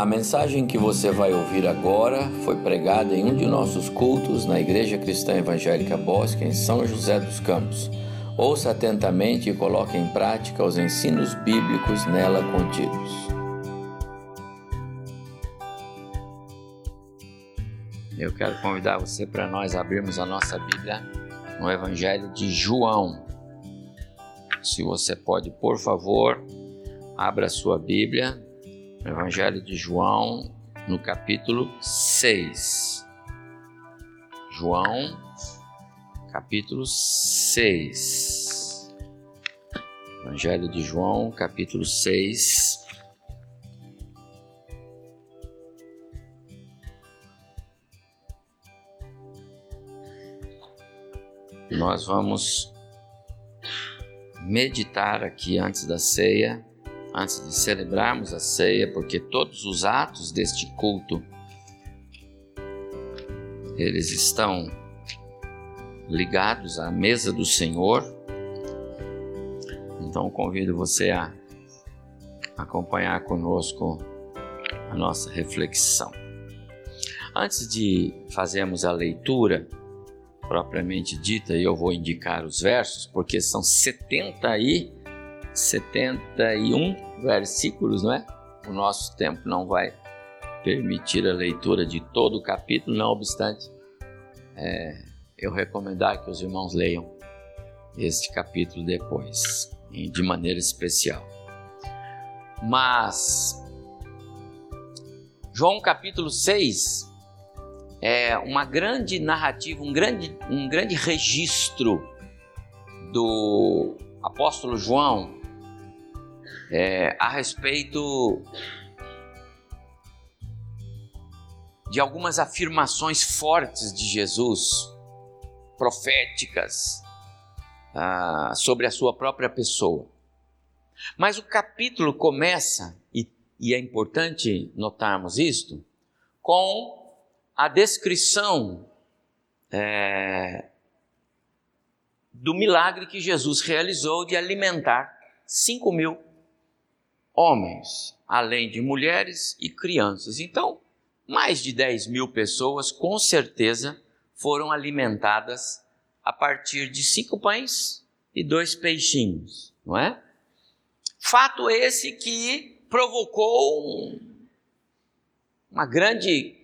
A mensagem que você vai ouvir agora foi pregada em um de nossos cultos na Igreja Cristã Evangélica Bosque, em São José dos Campos. Ouça atentamente e coloque em prática os ensinos bíblicos nela contidos. Eu quero convidar você para nós abrirmos a nossa Bíblia no Evangelho de João. Se você pode, por favor, abra a sua Bíblia Evangelho de João, no capítulo 6. João, capítulo 6. Evangelho de João, capítulo 6. Nós vamos meditar aqui antes da ceia antes de celebrarmos a ceia, porque todos os atos deste culto eles estão ligados à mesa do Senhor. Então convido você a acompanhar conosco a nossa reflexão. Antes de fazermos a leitura propriamente dita, eu vou indicar os versos, porque são 70 e 71 versículos, não é? O nosso tempo não vai permitir a leitura de todo o capítulo, não obstante, é, eu recomendar que os irmãos leiam este capítulo depois, de maneira especial. Mas, João capítulo 6 é uma grande narrativa, um grande, um grande registro do apóstolo João é, a respeito de algumas afirmações fortes de Jesus, proféticas, ah, sobre a sua própria pessoa. Mas o capítulo começa, e, e é importante notarmos isto, com a descrição é, do milagre que Jesus realizou de alimentar 5 mil homens, além de mulheres e crianças. Então, mais de 10 mil pessoas, com certeza, foram alimentadas a partir de cinco pães e dois peixinhos, não é? Fato esse que provocou um, uma grande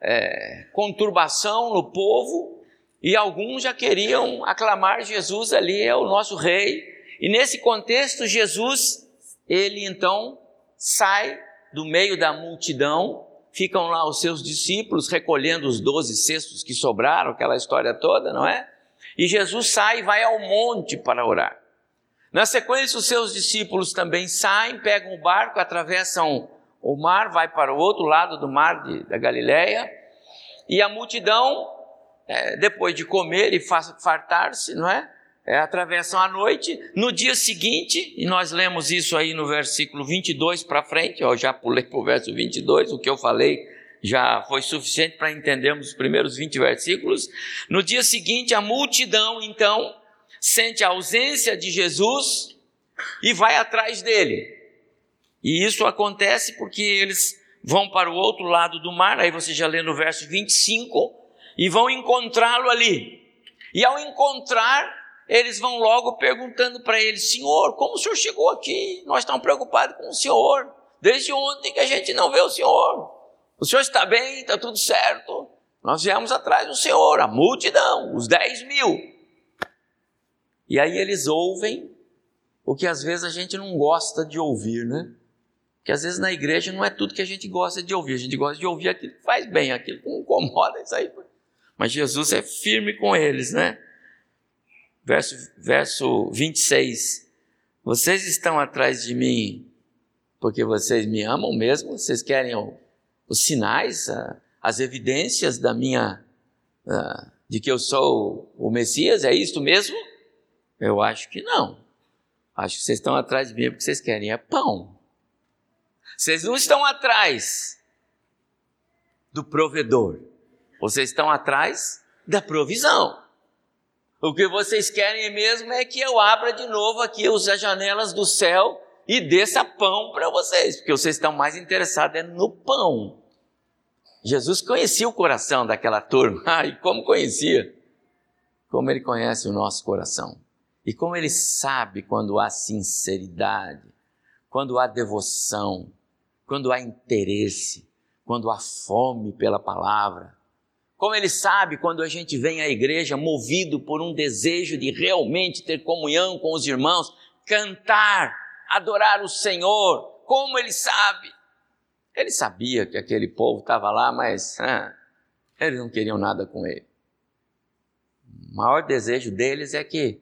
é, conturbação no povo e alguns já queriam aclamar Jesus ali, é o nosso rei. E nesse contexto, Jesus ele então sai do meio da multidão, ficam lá os seus discípulos recolhendo os doze cestos que sobraram, aquela história toda, não é? E Jesus sai e vai ao monte para orar. Na sequência, os seus discípulos também saem, pegam o barco, atravessam o mar, vai para o outro lado do mar de, da Galileia, e a multidão, é, depois de comer e fartar-se, não é? É, atravessam a noite. No dia seguinte, e nós lemos isso aí no versículo 22 para frente, eu já pulei para o verso 22, o que eu falei já foi suficiente para entendermos os primeiros 20 versículos. No dia seguinte, a multidão, então, sente a ausência de Jesus e vai atrás dele. E isso acontece porque eles vão para o outro lado do mar, aí você já lê no verso 25, e vão encontrá-lo ali. E ao encontrar, eles vão logo perguntando para ele: Senhor, como o senhor chegou aqui? Nós estamos preocupados com o senhor. Desde ontem que a gente não vê o senhor. O senhor está bem? Está tudo certo? Nós viemos atrás do senhor, a multidão, os 10 mil. E aí eles ouvem o que às vezes a gente não gosta de ouvir, né? Que às vezes na igreja não é tudo que a gente gosta de ouvir. A gente gosta de ouvir aquilo que faz bem, aquilo que incomoda, isso aí. Mas Jesus é firme com eles, né? Verso, verso 26. Vocês estão atrás de mim porque vocês me amam mesmo? Vocês querem o, os sinais, as evidências da minha, de que eu sou o Messias? É isto mesmo? Eu acho que não. Acho que vocês estão atrás de mim porque vocês querem é pão. Vocês não estão atrás do provedor. Vocês estão atrás da provisão. O que vocês querem mesmo é que eu abra de novo aqui as janelas do céu e desça pão para vocês, porque vocês estão mais interessados é no pão. Jesus conhecia o coração daquela turma. Ah, e como conhecia? Como ele conhece o nosso coração. E como ele sabe quando há sinceridade, quando há devoção, quando há interesse, quando há fome pela palavra. Como ele sabe quando a gente vem à igreja movido por um desejo de realmente ter comunhão com os irmãos, cantar, adorar o Senhor. Como ele sabe? Ele sabia que aquele povo estava lá, mas ah, eles não queriam nada com ele. O maior desejo deles é que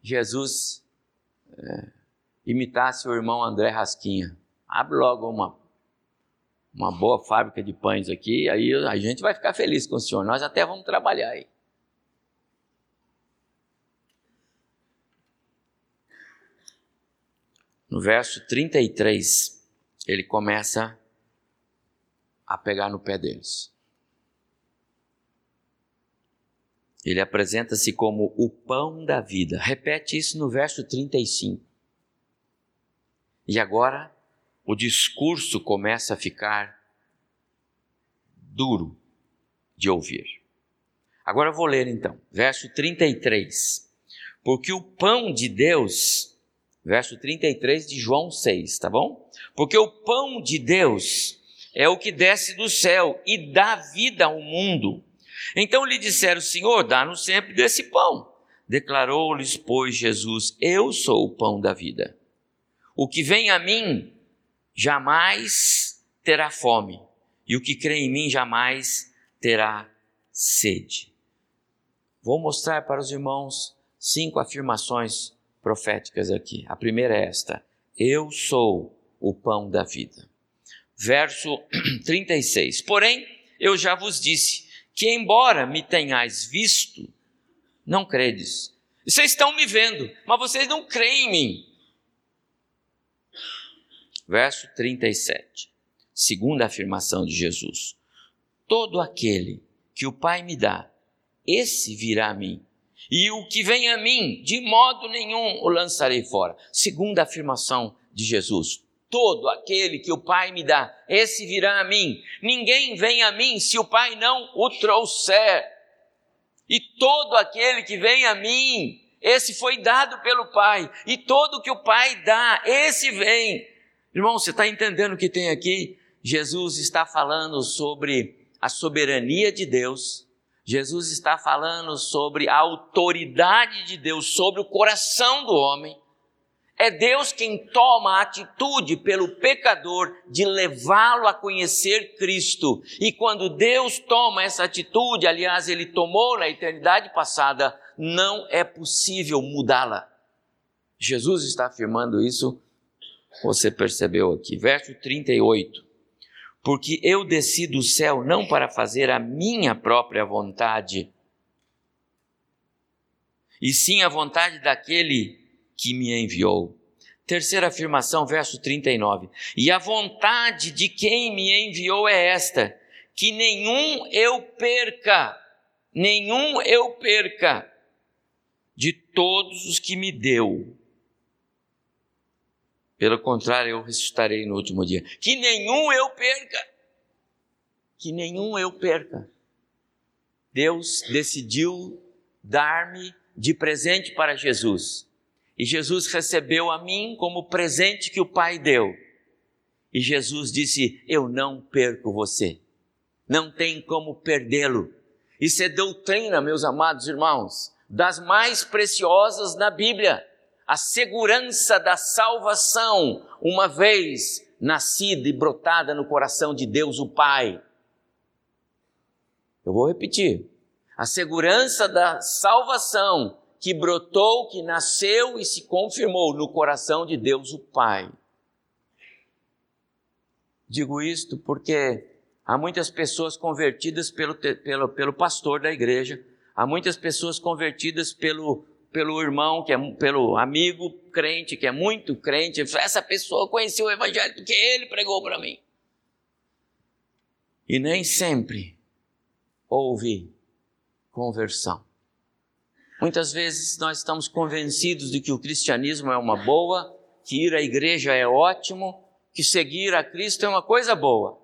Jesus é, imitasse o irmão André Rasquinha. Abre logo uma, uma boa fábrica de pães aqui, aí a gente vai ficar feliz com o senhor. Nós até vamos trabalhar aí. No verso 33, ele começa a pegar no pé deles. Ele apresenta-se como o pão da vida. Repete isso no verso 35. E agora o discurso começa a ficar duro de ouvir. Agora eu vou ler então, verso 33. Porque o pão de Deus, verso 33 de João 6, tá bom? Porque o pão de Deus é o que desce do céu e dá vida ao mundo. Então lhe disseram: Senhor, dá-nos sempre desse pão. Declarou-lhes, pois, Jesus: Eu sou o pão da vida. O que vem a mim jamais terá fome, e o que crê em mim jamais terá sede. Vou mostrar para os irmãos cinco afirmações proféticas aqui. A primeira é esta: Eu sou o pão da vida verso 36. Porém, eu já vos disse que, embora me tenhais visto, não credes. Vocês estão me vendo, mas vocês não creem em mim. Verso 37. Segunda afirmação de Jesus: Todo aquele que o Pai me dá, esse virá a mim. E o que vem a mim, de modo nenhum o lançarei fora. Segunda afirmação de Jesus: todo aquele que o Pai me dá, esse virá a mim. Ninguém vem a mim se o Pai não o trouxer. E todo aquele que vem a mim, esse foi dado pelo Pai. E todo que o Pai dá, esse vem. Irmão, você está entendendo o que tem aqui? Jesus está falando sobre a soberania de Deus. Jesus está falando sobre a autoridade de Deus sobre o coração do homem. É Deus quem toma a atitude pelo pecador de levá-lo a conhecer Cristo. E quando Deus toma essa atitude, aliás, ele tomou na eternidade passada, não é possível mudá-la. Jesus está afirmando isso, você percebeu aqui. Verso 38. Porque eu desci do céu não para fazer a minha própria vontade, e sim a vontade daquele que me enviou. Terceira afirmação, verso 39. E a vontade de quem me enviou é esta: que nenhum eu perca, nenhum eu perca de todos os que me deu. Pelo contrário, eu ressuscitarei no último dia. Que nenhum eu perca. Que nenhum eu perca. Deus decidiu dar-me de presente para Jesus e Jesus recebeu a mim como presente que o Pai deu. E Jesus disse: Eu não perco você. Não tem como perdê-lo. Isso é doutrina, meus amados irmãos, das mais preciosas na Bíblia. A segurança da salvação, uma vez nascida e brotada no coração de Deus o Pai. Eu vou repetir. A segurança da salvação que brotou, que nasceu e se confirmou no coração de Deus o Pai. Digo isto porque há muitas pessoas convertidas pelo, pelo, pelo pastor da igreja, há muitas pessoas convertidas pelo, pelo irmão, que é, pelo amigo crente, que é muito crente. Essa pessoa conheceu o evangelho porque ele pregou para mim. E nem sempre houve conversão. Muitas vezes nós estamos convencidos de que o cristianismo é uma boa que ir à igreja é ótimo, que seguir a Cristo é uma coisa boa.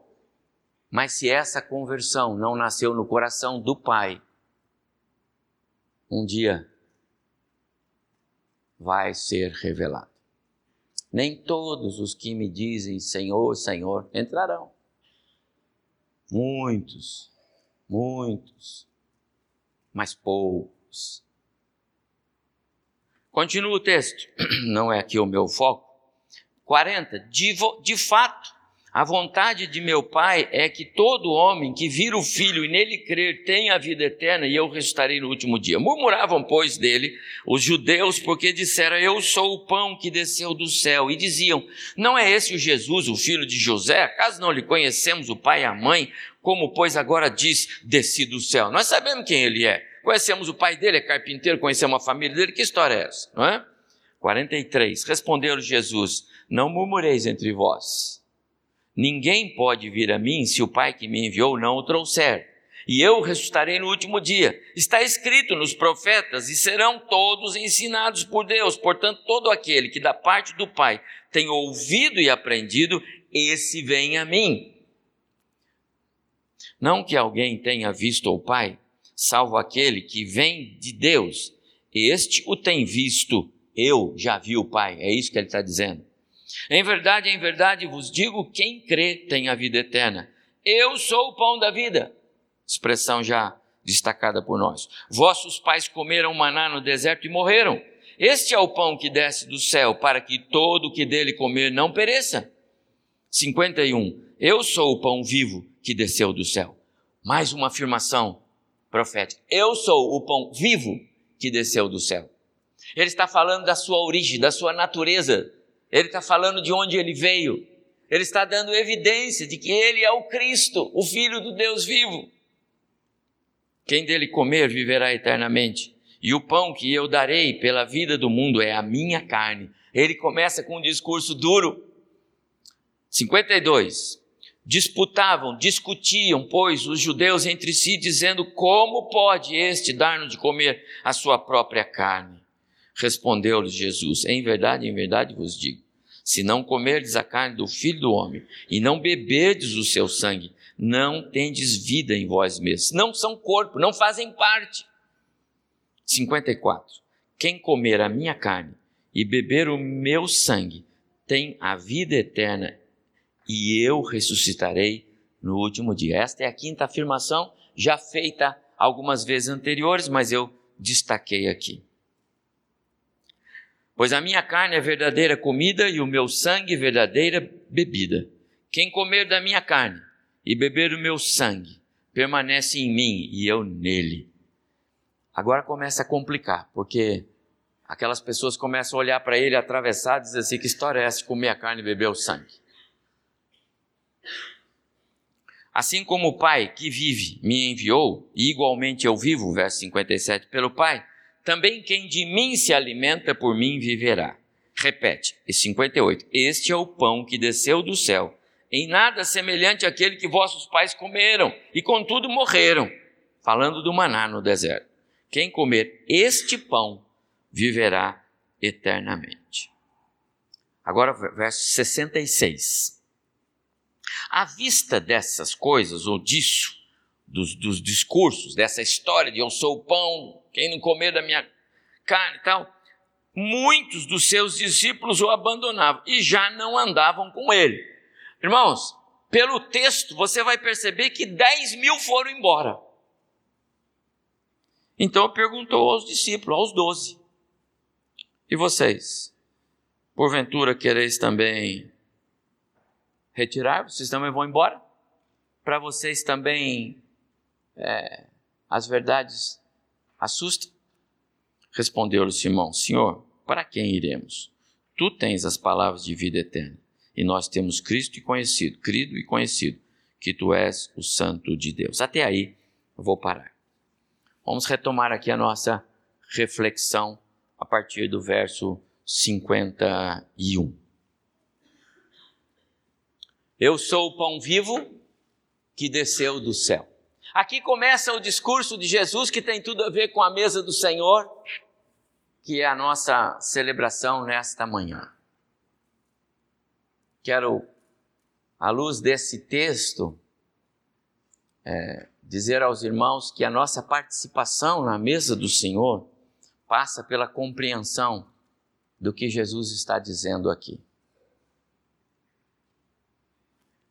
Mas se essa conversão não nasceu no coração do Pai, um dia vai ser revelado. Nem todos os que me dizem Senhor, Senhor entrarão. Muitos, muitos, mas poucos. Continua o texto, não é aqui o meu foco. 40. De, de fato, a vontade de meu Pai é que todo homem que vira o Filho e nele crer tenha a vida eterna e eu restarei no último dia. Murmuravam, pois, dele os judeus, porque disseram: Eu sou o pão que desceu do céu. E diziam: Não é esse o Jesus, o filho de José? Acaso não lhe conhecemos o pai e a mãe? Como, pois, agora diz: Desci do céu? Nós sabemos quem ele é. Conhecemos o pai dele, é carpinteiro, conhecemos a família dele. Que história é essa? Não é? 43. Respondeu Jesus: Não murmureis entre vós. Ninguém pode vir a mim se o Pai que me enviou não o trouxer. E eu ressuscitarei no último dia. Está escrito nos profetas, e serão todos ensinados por Deus. Portanto, todo aquele que da parte do Pai tem ouvido e aprendido, esse vem a mim. Não que alguém tenha visto o Pai, salvo aquele que vem de Deus. Este o tem visto, eu já vi o Pai. É isso que ele está dizendo. Em verdade, em verdade vos digo: quem crê tem a vida eterna. Eu sou o pão da vida. Expressão já destacada por nós. Vossos pais comeram maná no deserto e morreram. Este é o pão que desce do céu, para que todo o que dele comer não pereça. 51. Eu sou o pão vivo que desceu do céu. Mais uma afirmação profética. Eu sou o pão vivo que desceu do céu. Ele está falando da sua origem, da sua natureza. Ele está falando de onde ele veio. Ele está dando evidência de que ele é o Cristo, o Filho do Deus vivo. Quem dele comer viverá eternamente. E o pão que eu darei pela vida do mundo é a minha carne. Ele começa com um discurso duro. 52. Disputavam, discutiam, pois, os judeus entre si, dizendo: Como pode este dar-nos de comer a sua própria carne? Respondeu-lhes Jesus: Em verdade, em verdade vos digo: se não comerdes a carne do filho do homem e não beberdes o seu sangue, não tendes vida em vós mesmos. Não são corpo, não fazem parte. 54. Quem comer a minha carne e beber o meu sangue tem a vida eterna e eu ressuscitarei no último dia. Esta é a quinta afirmação, já feita algumas vezes anteriores, mas eu destaquei aqui. Pois a minha carne é verdadeira comida e o meu sangue verdadeira bebida. Quem comer da minha carne e beber o meu sangue permanece em mim e eu nele. Agora começa a complicar, porque aquelas pessoas começam a olhar para ele atravessar e dizer assim: que história é essa de comer a carne e beber o sangue? Assim como o Pai que vive me enviou, e igualmente eu vivo, verso 57, pelo Pai, também quem de mim se alimenta por mim viverá. Repete, e 58, este é o pão que desceu do céu, em nada semelhante àquele que vossos pais comeram, e contudo morreram, falando do maná no deserto. Quem comer este pão viverá eternamente. Agora, verso 66. À vista dessas coisas, ou disso, dos, dos, discursos, dessa história de eu sou o pão, quem não comer da minha carne e tal, muitos dos seus discípulos o abandonavam e já não andavam com ele. Irmãos, pelo texto você vai perceber que 10 mil foram embora. Então perguntou aos discípulos, aos doze: E vocês? Porventura quereis também retirar, vocês também vão embora? Para vocês também é, as verdades assustam? Respondeu-lhe Simão: Senhor, para quem iremos? Tu tens as palavras de vida eterna, e nós temos Cristo e conhecido, crido e conhecido, que tu és o Santo de Deus. Até aí eu vou parar. Vamos retomar aqui a nossa reflexão a partir do verso 51. Eu sou o pão vivo que desceu do céu. Aqui começa o discurso de Jesus que tem tudo a ver com a mesa do Senhor, que é a nossa celebração nesta manhã. quero, à luz desse texto, é, dizer aos irmãos que a nossa participação na mesa do Senhor passa pela compreensão do que Jesus está dizendo aqui.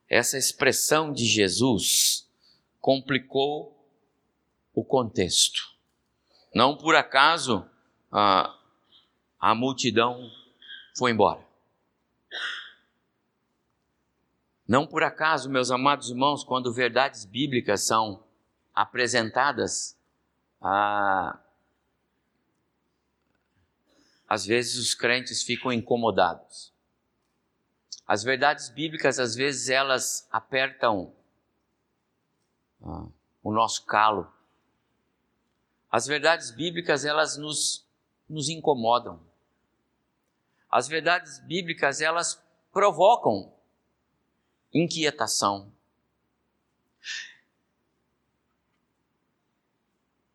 Essa expressão de Jesus complicou o contexto. Não por acaso a, a multidão foi embora. Não por acaso, meus amados irmãos, quando verdades bíblicas são apresentadas, às vezes os crentes ficam incomodados. As verdades bíblicas, às vezes, elas apertam o nosso calo. As verdades bíblicas, elas nos, nos incomodam. As verdades bíblicas, elas provocam inquietação.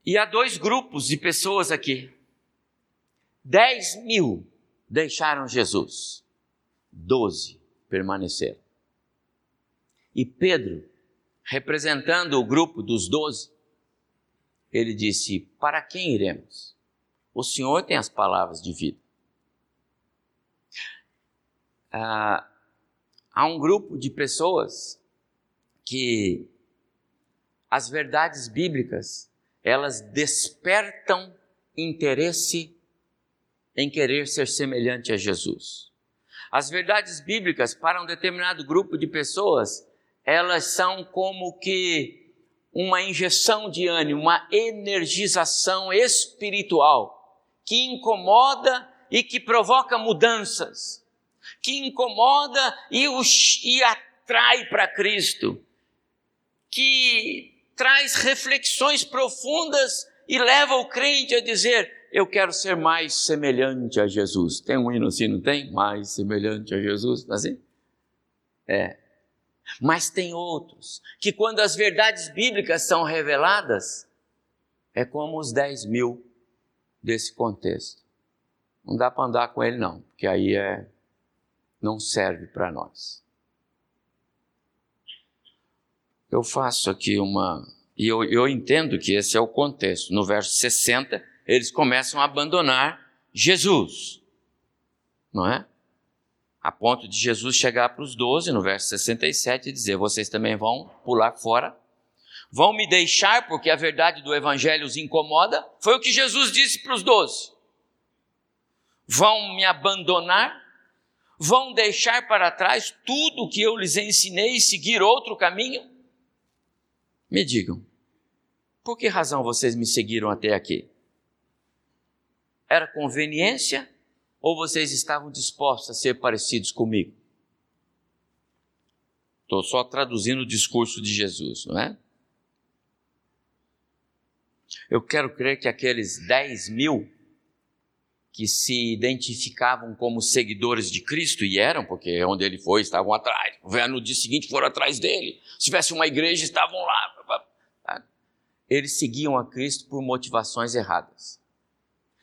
E há dois grupos de pessoas aqui. Dez mil deixaram Jesus, doze permaneceram. E Pedro, representando o grupo dos doze, ele disse: Para quem iremos? O Senhor tem as palavras de vida. Ah, há um grupo de pessoas que as verdades bíblicas elas despertam interesse em querer ser semelhante a Jesus. As verdades bíblicas para um determinado grupo de pessoas, elas são como que uma injeção de ânimo, uma energização espiritual que incomoda e que provoca mudanças que incomoda e, os, e atrai para Cristo, que traz reflexões profundas e leva o crente a dizer: Eu quero ser mais semelhante a Jesus. Tem um hino assim, não tem? Mais semelhante a Jesus, tá assim? É. Mas tem outros que, quando as verdades bíblicas são reveladas, é como os 10 mil desse contexto. Não dá para andar com ele, não, porque aí é não serve para nós. Eu faço aqui uma. E eu, eu entendo que esse é o contexto. No verso 60, eles começam a abandonar Jesus. Não é? A ponto de Jesus chegar para os doze, no verso 67, e dizer: Vocês também vão pular fora? Vão me deixar porque a verdade do Evangelho os incomoda? Foi o que Jesus disse para os doze. Vão me abandonar? vão deixar para trás tudo o que eu lhes ensinei e seguir outro caminho? Me digam, por que razão vocês me seguiram até aqui? Era conveniência ou vocês estavam dispostos a ser parecidos comigo? Estou só traduzindo o discurso de Jesus, não é? Eu quero crer que aqueles 10 mil que se identificavam como seguidores de Cristo, e eram, porque onde ele foi, estavam atrás. No dia seguinte foram atrás dele. Se tivesse uma igreja, estavam lá. Eles seguiam a Cristo por motivações erradas.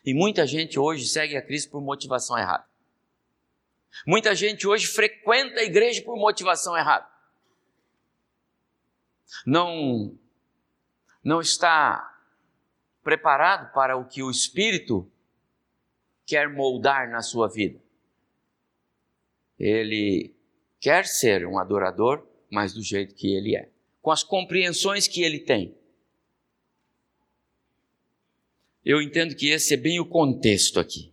E muita gente hoje segue a Cristo por motivação errada. Muita gente hoje frequenta a igreja por motivação errada. Não, não está preparado para o que o Espírito quer moldar na sua vida. Ele quer ser um adorador, mas do jeito que ele é, com as compreensões que ele tem. Eu entendo que esse é bem o contexto aqui.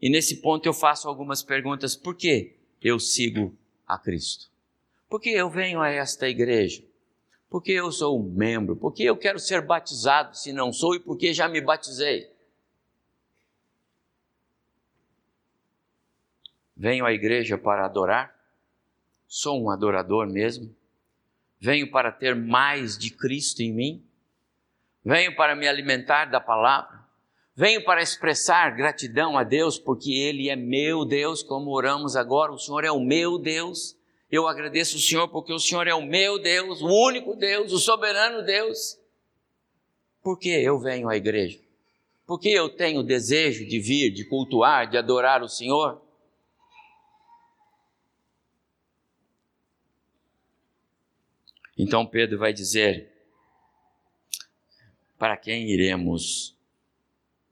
E nesse ponto eu faço algumas perguntas: por que eu sigo a Cristo? Por que eu venho a esta igreja? Por que eu sou um membro? Por que eu quero ser batizado se não sou e por que já me batizei? Venho à igreja para adorar? Sou um adorador mesmo? Venho para ter mais de Cristo em mim? Venho para me alimentar da palavra? Venho para expressar gratidão a Deus porque Ele é meu Deus, como oramos agora. O Senhor é o meu Deus. Eu agradeço o Senhor porque o Senhor é o meu Deus, o único Deus, o soberano Deus. Por que eu venho à igreja? Porque eu tenho desejo de vir, de cultuar, de adorar o Senhor? Então Pedro vai dizer: Para quem iremos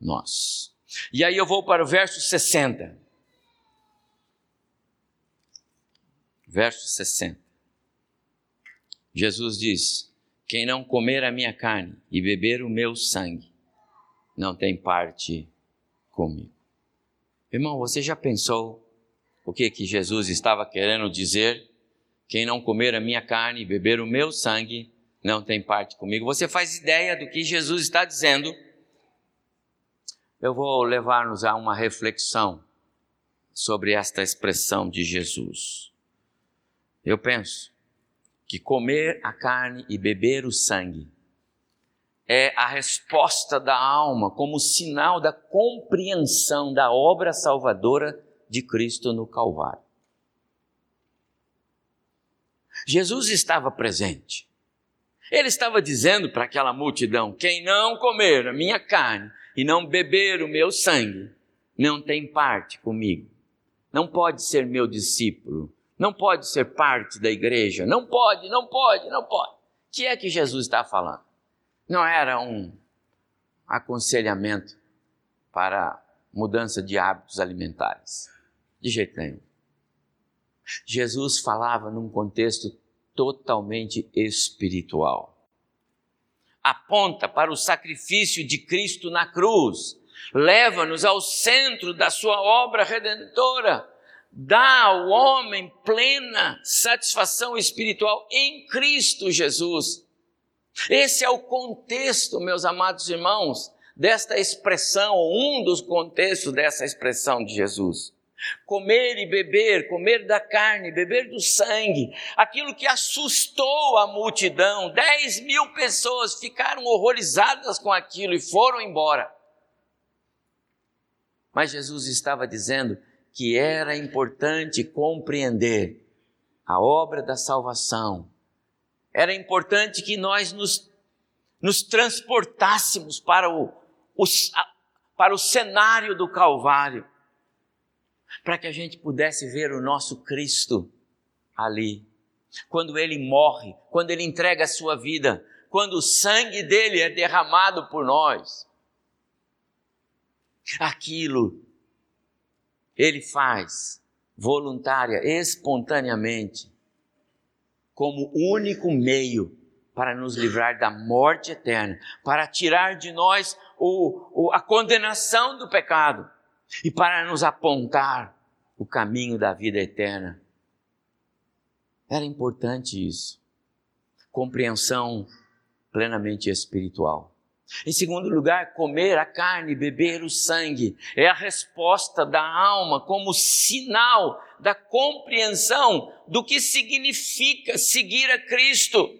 nós? E aí eu vou para o verso 60. Verso 60. Jesus diz: Quem não comer a minha carne e beber o meu sangue, não tem parte comigo. Irmão, você já pensou o que que Jesus estava querendo dizer? Quem não comer a minha carne e beber o meu sangue, não tem parte comigo. Você faz ideia do que Jesus está dizendo? Eu vou levar-nos a uma reflexão sobre esta expressão de Jesus. Eu penso que comer a carne e beber o sangue é a resposta da alma como sinal da compreensão da obra salvadora de Cristo no Calvário. Jesus estava presente. Ele estava dizendo para aquela multidão: quem não comer a minha carne e não beber o meu sangue, não tem parte comigo. Não pode ser meu discípulo, não pode ser parte da igreja, não pode, não pode, não pode. O que é que Jesus está falando? Não era um aconselhamento para mudança de hábitos alimentares. De jeito nenhum. Jesus falava num contexto totalmente espiritual. Aponta para o sacrifício de Cristo na cruz, leva-nos ao centro da sua obra redentora, dá ao homem plena satisfação espiritual em Cristo Jesus. Esse é o contexto, meus amados irmãos, desta expressão, um dos contextos dessa expressão de Jesus. Comer e beber, comer da carne, beber do sangue, aquilo que assustou a multidão, dez mil pessoas ficaram horrorizadas com aquilo e foram embora. Mas Jesus estava dizendo que era importante compreender a obra da salvação, era importante que nós nos, nos transportássemos para o, o, para o cenário do Calvário, para que a gente pudesse ver o nosso Cristo ali. Quando ele morre, quando ele entrega a sua vida, quando o sangue dele é derramado por nós. Aquilo ele faz voluntária, espontaneamente, como único meio para nos livrar da morte eterna, para tirar de nós o, o, a condenação do pecado e para nos apontar o caminho da vida eterna. Era importante isso. Compreensão plenamente espiritual. Em segundo lugar, comer a carne, beber o sangue, é a resposta da alma como sinal da compreensão do que significa seguir a Cristo.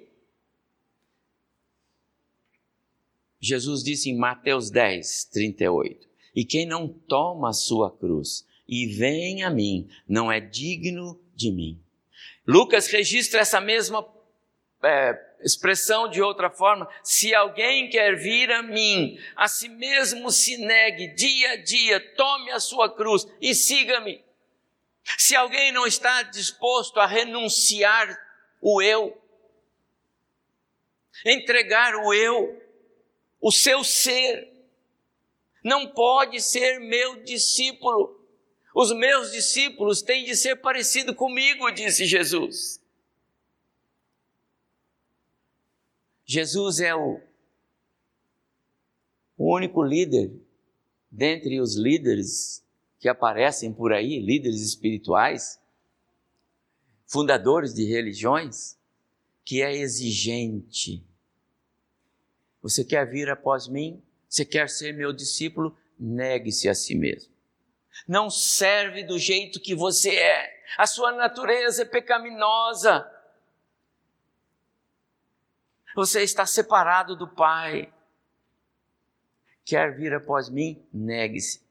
Jesus disse em Mateus 10, 38: E quem não toma a sua cruz e vem a mim, não é digno de mim. Lucas registra essa mesma é, expressão de outra forma, se alguém quer vir a mim, a si mesmo se negue dia a dia, tome a sua cruz e siga-me. Se alguém não está disposto a renunciar o eu, entregar o eu, o seu ser, não pode ser meu discípulo. Os meus discípulos têm de ser parecidos comigo, disse Jesus. Jesus é o, o único líder dentre os líderes que aparecem por aí, líderes espirituais, fundadores de religiões, que é exigente. Você quer vir após mim? Você quer ser meu discípulo? Negue-se a si mesmo. Não serve do jeito que você é. A sua natureza é pecaminosa. Você está separado do Pai. Quer vir após mim? Negue-se.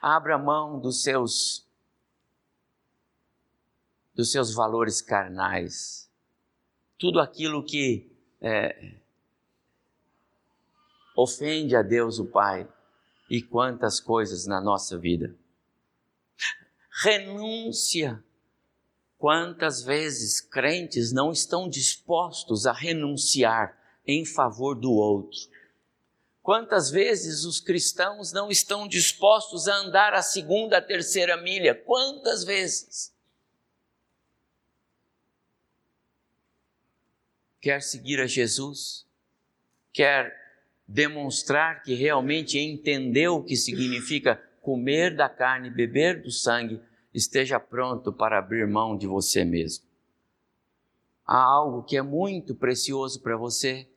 Abra mão dos seus dos seus valores carnais. Tudo aquilo que é, ofende a Deus o Pai e quantas coisas na nossa vida. Renúncia Quantas vezes crentes não estão dispostos a renunciar em favor do outro? Quantas vezes os cristãos não estão dispostos a andar a segunda, a terceira milha? Quantas vezes? Quer seguir a Jesus? Quer demonstrar que realmente entendeu o que significa comer da carne beber do sangue? Esteja pronto para abrir mão de você mesmo. Há algo que é muito precioso para você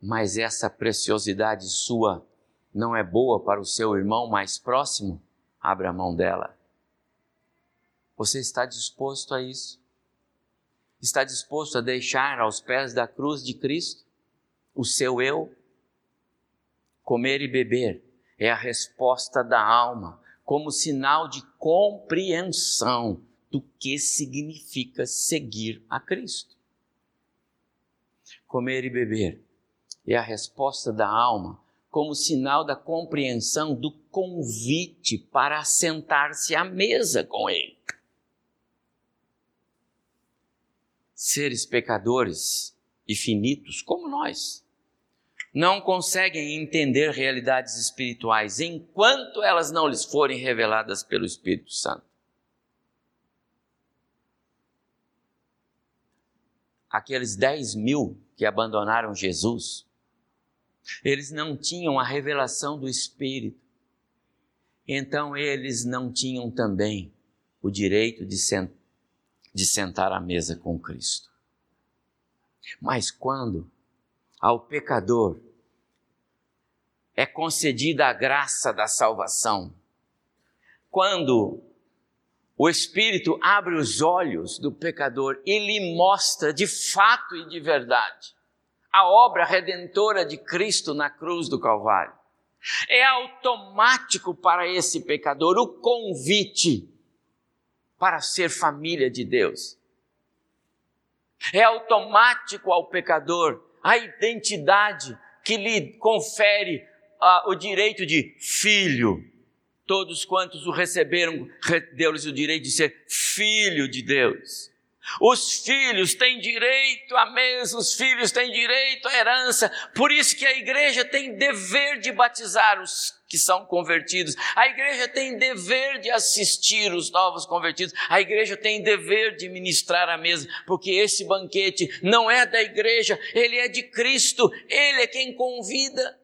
mas essa preciosidade sua não é boa para o seu irmão mais próximo, abra mão dela. Você está disposto a isso? Está disposto a deixar aos pés da cruz de Cristo o seu eu? Comer e beber é a resposta da alma, como sinal de compreensão do que significa seguir a Cristo. Comer e beber é a resposta da alma como sinal da compreensão do convite para assentar-se à mesa com Ele. Seres pecadores e finitos como nós não conseguem entender realidades espirituais enquanto elas não lhes forem reveladas pelo Espírito Santo. Aqueles 10 mil que abandonaram Jesus eles não tinham a revelação do Espírito. Então eles não tinham também o direito de, de sentar à mesa com Cristo. Mas quando ao pecador é concedida a graça da salvação, quando o Espírito abre os olhos do pecador e lhe mostra de fato e de verdade a obra redentora de Cristo na cruz do Calvário. É automático para esse pecador o convite para ser família de Deus. É automático ao pecador a identidade que lhe confere uh, o direito de filho. Todos quantos o receberam, deu-lhes o direito de ser filho de Deus. Os filhos têm direito à mesa, os filhos têm direito à herança. Por isso que a igreja tem dever de batizar os que são convertidos. A igreja tem dever de assistir os novos convertidos. A igreja tem dever de ministrar a mesa, porque esse banquete não é da igreja, ele é de Cristo. Ele é quem convida.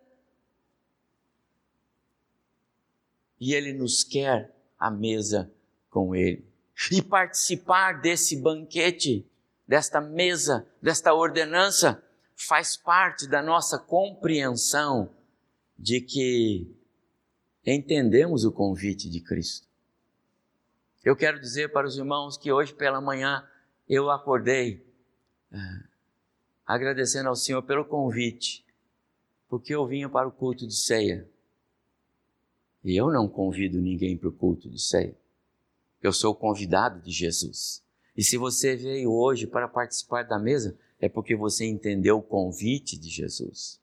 E ele nos quer à mesa com ele e participar desse banquete, desta mesa, desta ordenança, faz parte da nossa compreensão de que entendemos o convite de Cristo. Eu quero dizer para os irmãos que hoje pela manhã eu acordei é, agradecendo ao Senhor pelo convite, porque eu vinha para o culto de ceia. E eu não convido ninguém para o culto de ceia. Eu sou o convidado de Jesus. E se você veio hoje para participar da mesa, é porque você entendeu o convite de Jesus.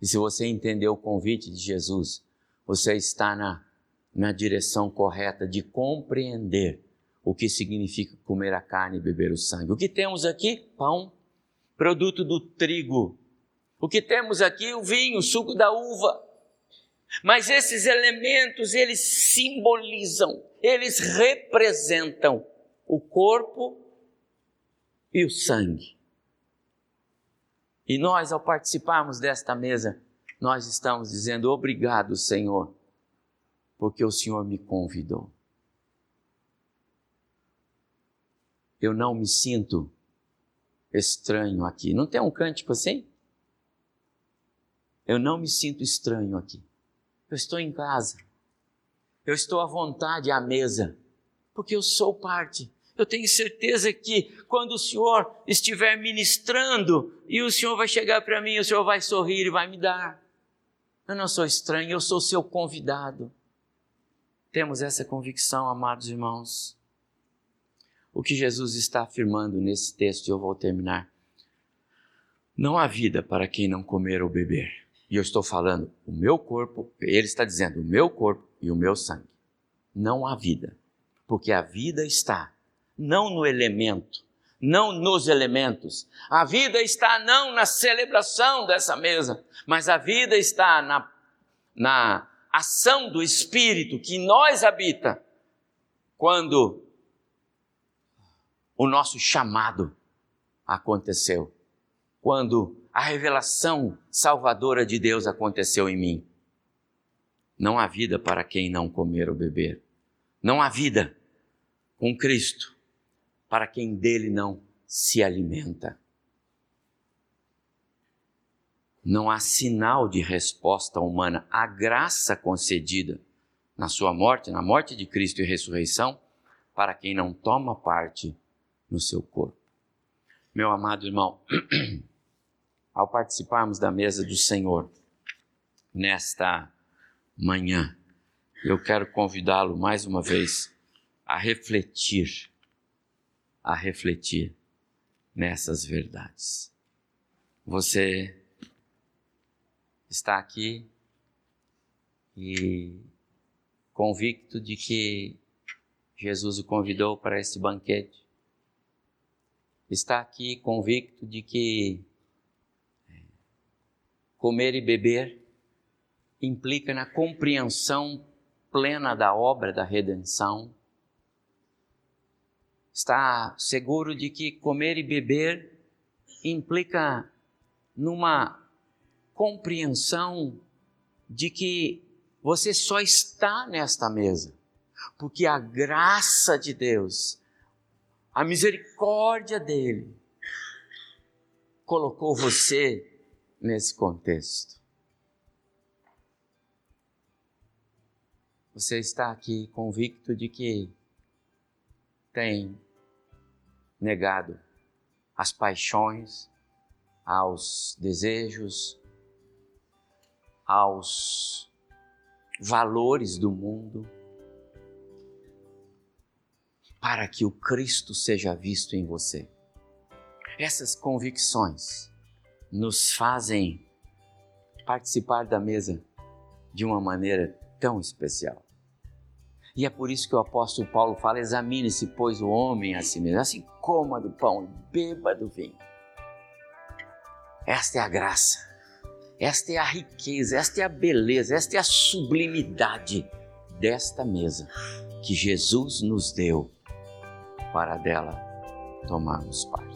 E se você entendeu o convite de Jesus, você está na, na direção correta de compreender o que significa comer a carne e beber o sangue. O que temos aqui? Pão, produto do trigo. O que temos aqui? O vinho, o suco da uva. Mas esses elementos, eles simbolizam, eles representam o corpo e o sangue. E nós, ao participarmos desta mesa, nós estamos dizendo obrigado, Senhor, porque o Senhor me convidou. Eu não me sinto estranho aqui. Não tem um cântico assim? Eu não me sinto estranho aqui. Eu estou em casa. Eu estou à vontade à mesa, porque eu sou parte. Eu tenho certeza que quando o Senhor estiver ministrando e o Senhor vai chegar para mim, o Senhor vai sorrir e vai me dar. Eu não sou estranho, eu sou seu convidado. Temos essa convicção, amados irmãos. O que Jesus está afirmando nesse texto, e eu vou terminar. Não há vida para quem não comer ou beber. E eu estou falando o meu corpo, ele está dizendo o meu corpo e o meu sangue. Não há vida, porque a vida está não no elemento, não nos elementos. A vida está não na celebração dessa mesa, mas a vida está na, na ação do Espírito que nós habita quando o nosso chamado aconteceu, quando a revelação salvadora de Deus aconteceu em mim. Não há vida para quem não comer ou beber. Não há vida com Cristo para quem dele não se alimenta. Não há sinal de resposta humana à graça concedida na sua morte, na morte de Cristo e ressurreição, para quem não toma parte no seu corpo. Meu amado irmão, ao participarmos da mesa do Senhor nesta manhã, eu quero convidá-lo mais uma vez a refletir, a refletir nessas verdades. Você está aqui e convicto de que Jesus o convidou para esse banquete. Está aqui convicto de que comer e beber implica na compreensão plena da obra da redenção. Está seguro de que comer e beber implica numa compreensão de que você só está nesta mesa porque a graça de Deus, a misericórdia dele, colocou você nesse contexto. Você está aqui convicto de que tem negado as paixões, aos desejos, aos valores do mundo, para que o Cristo seja visto em você. Essas convicções nos fazem participar da mesa de uma maneira tão especial. E é por isso que o apóstolo Paulo fala: examine-se, pois, o homem a si mesmo, assim coma do pão e beba do vinho. Esta é a graça esta é a riqueza, esta é a beleza, esta é a sublimidade desta mesa que Jesus nos deu para dela tomarmos parte.